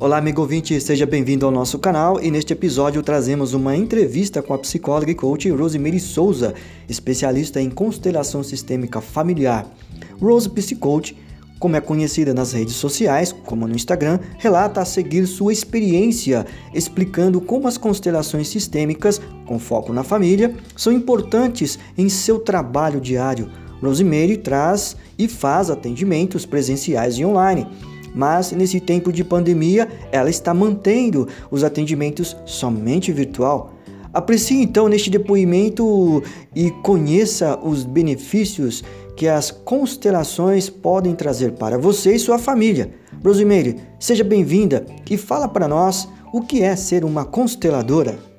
Olá, amigo ouvinte, seja bem-vindo ao nosso canal e neste episódio trazemos uma entrevista com a psicóloga e coach Rosemary Souza, especialista em constelação sistêmica familiar. Rose Psicoach, como é conhecida nas redes sociais, como no Instagram, relata a seguir sua experiência explicando como as constelações sistêmicas, com foco na família, são importantes em seu trabalho diário. Rosemary traz e faz atendimentos presenciais e online mas nesse tempo de pandemia ela está mantendo os atendimentos somente virtual. Aprecie então neste depoimento e conheça os benefícios que as constelações podem trazer para você e sua família. Rosemary, seja bem-vinda e fala para nós o que é ser uma consteladora.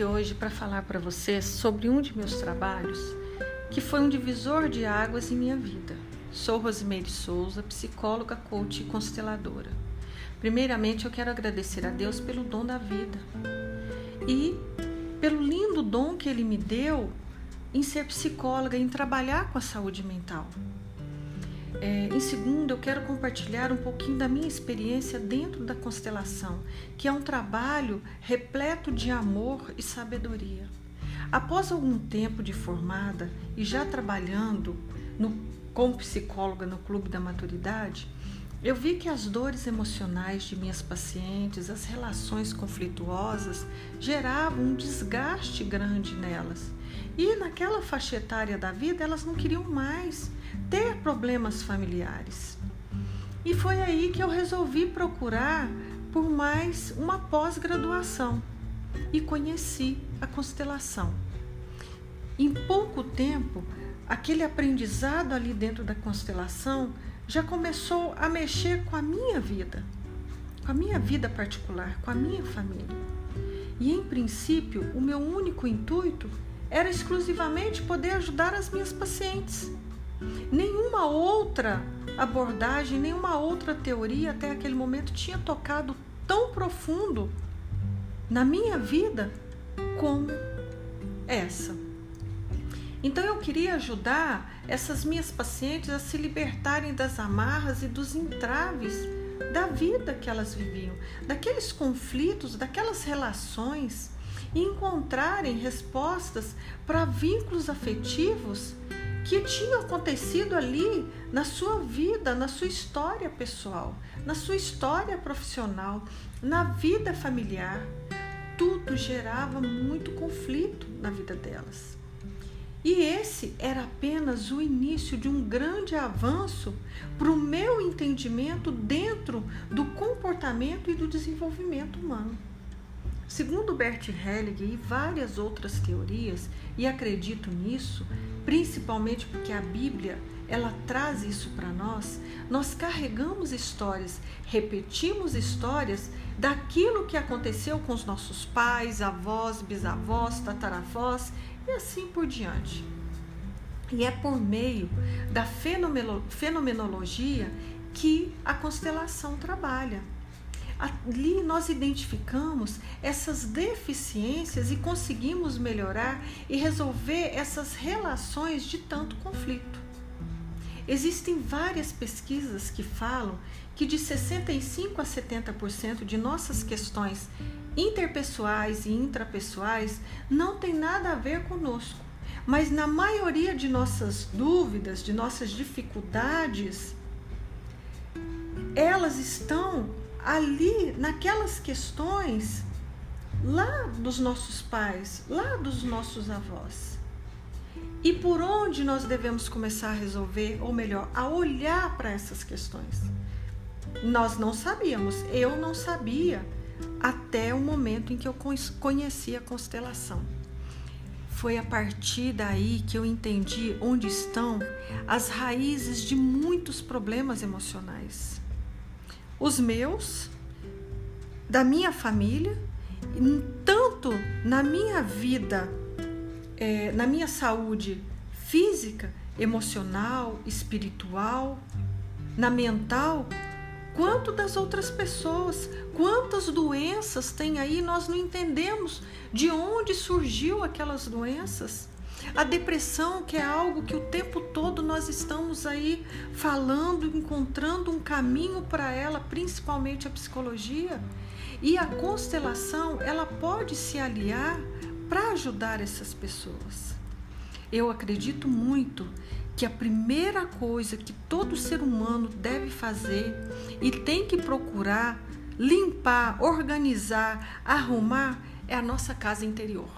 Aqui hoje para falar para vocês sobre um de meus trabalhos que foi um divisor de águas em minha vida. Sou Rosimeire Souza, psicóloga, coach e consteladora. Primeiramente, eu quero agradecer a Deus pelo dom da vida e pelo lindo dom que Ele me deu em ser psicóloga, em trabalhar com a saúde mental. É, em segundo, eu quero compartilhar um pouquinho da minha experiência dentro da constelação, que é um trabalho repleto de amor e sabedoria. Após algum tempo de formada e já trabalhando no, como psicóloga no Clube da Maturidade, eu vi que as dores emocionais de minhas pacientes, as relações conflituosas, geravam um desgaste grande nelas. E naquela faixa etária da vida, elas não queriam mais ter problemas familiares. E foi aí que eu resolvi procurar por mais uma pós-graduação e conheci a constelação. Em pouco tempo, aquele aprendizado ali dentro da constelação já começou a mexer com a minha vida, com a minha vida particular, com a minha família. E em princípio, o meu único intuito era exclusivamente poder ajudar as minhas pacientes. Nenhuma outra abordagem, nenhuma outra teoria até aquele momento tinha tocado tão profundo na minha vida como essa. Então eu queria ajudar essas minhas pacientes a se libertarem das amarras e dos entraves da vida que elas viviam, daqueles conflitos, daquelas relações encontrarem respostas para vínculos afetivos que tinham acontecido ali na sua vida, na sua história pessoal, na sua história profissional, na vida familiar. Tudo gerava muito conflito na vida delas. E esse era apenas o início de um grande avanço para o meu entendimento dentro do comportamento e do desenvolvimento humano. Segundo Bert Hellinger e várias outras teorias, e acredito nisso, principalmente porque a Bíblia ela traz isso para nós, nós carregamos histórias, repetimos histórias daquilo que aconteceu com os nossos pais, avós, bisavós, tataravós e assim por diante. E é por meio da fenomenologia que a constelação trabalha. Ali nós identificamos essas deficiências e conseguimos melhorar e resolver essas relações de tanto conflito. Existem várias pesquisas que falam que de 65 a 70% de nossas questões interpessoais e intrapessoais não tem nada a ver conosco, mas na maioria de nossas dúvidas, de nossas dificuldades, elas estão ali naquelas questões lá dos nossos pais, lá dos nossos avós. E por onde nós devemos começar a resolver, ou melhor, a olhar para essas questões? Nós não sabíamos, eu não sabia até o momento em que eu conheci a constelação. Foi a partir daí que eu entendi onde estão as raízes de muitos problemas emocionais. Os meus, da minha família, tanto na minha vida, é, na minha saúde física, emocional, espiritual, na mental, quanto das outras pessoas, quantas doenças tem aí, nós não entendemos de onde surgiu aquelas doenças. A depressão, que é algo que o tempo todo nós estamos aí falando, encontrando um caminho para ela, principalmente a psicologia. E a constelação, ela pode se aliar para ajudar essas pessoas. Eu acredito muito que a primeira coisa que todo ser humano deve fazer e tem que procurar limpar, organizar, arrumar é a nossa casa interior.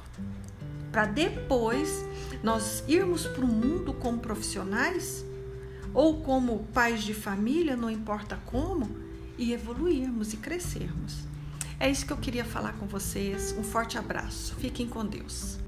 Para depois nós irmos para o mundo como profissionais ou como pais de família, não importa como, e evoluirmos e crescermos. É isso que eu queria falar com vocês. Um forte abraço. Fiquem com Deus.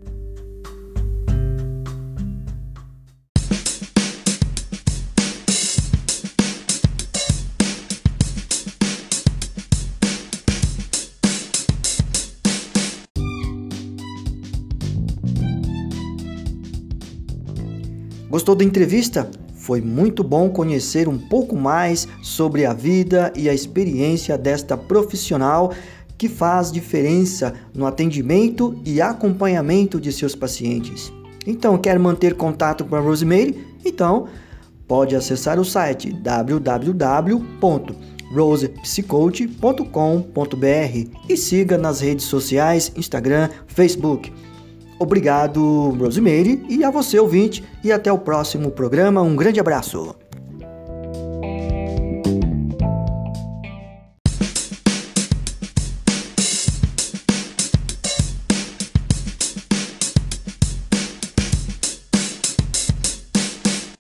Gostou da entrevista? Foi muito bom conhecer um pouco mais sobre a vida e a experiência desta profissional que faz diferença no atendimento e acompanhamento de seus pacientes. Então, quer manter contato com a Rosemary? Então, pode acessar o site www.rosepsycoach.com.br e siga nas redes sociais, Instagram, Facebook. Obrigado, Rosemary, e a você, ouvinte, e até o próximo programa. Um grande abraço.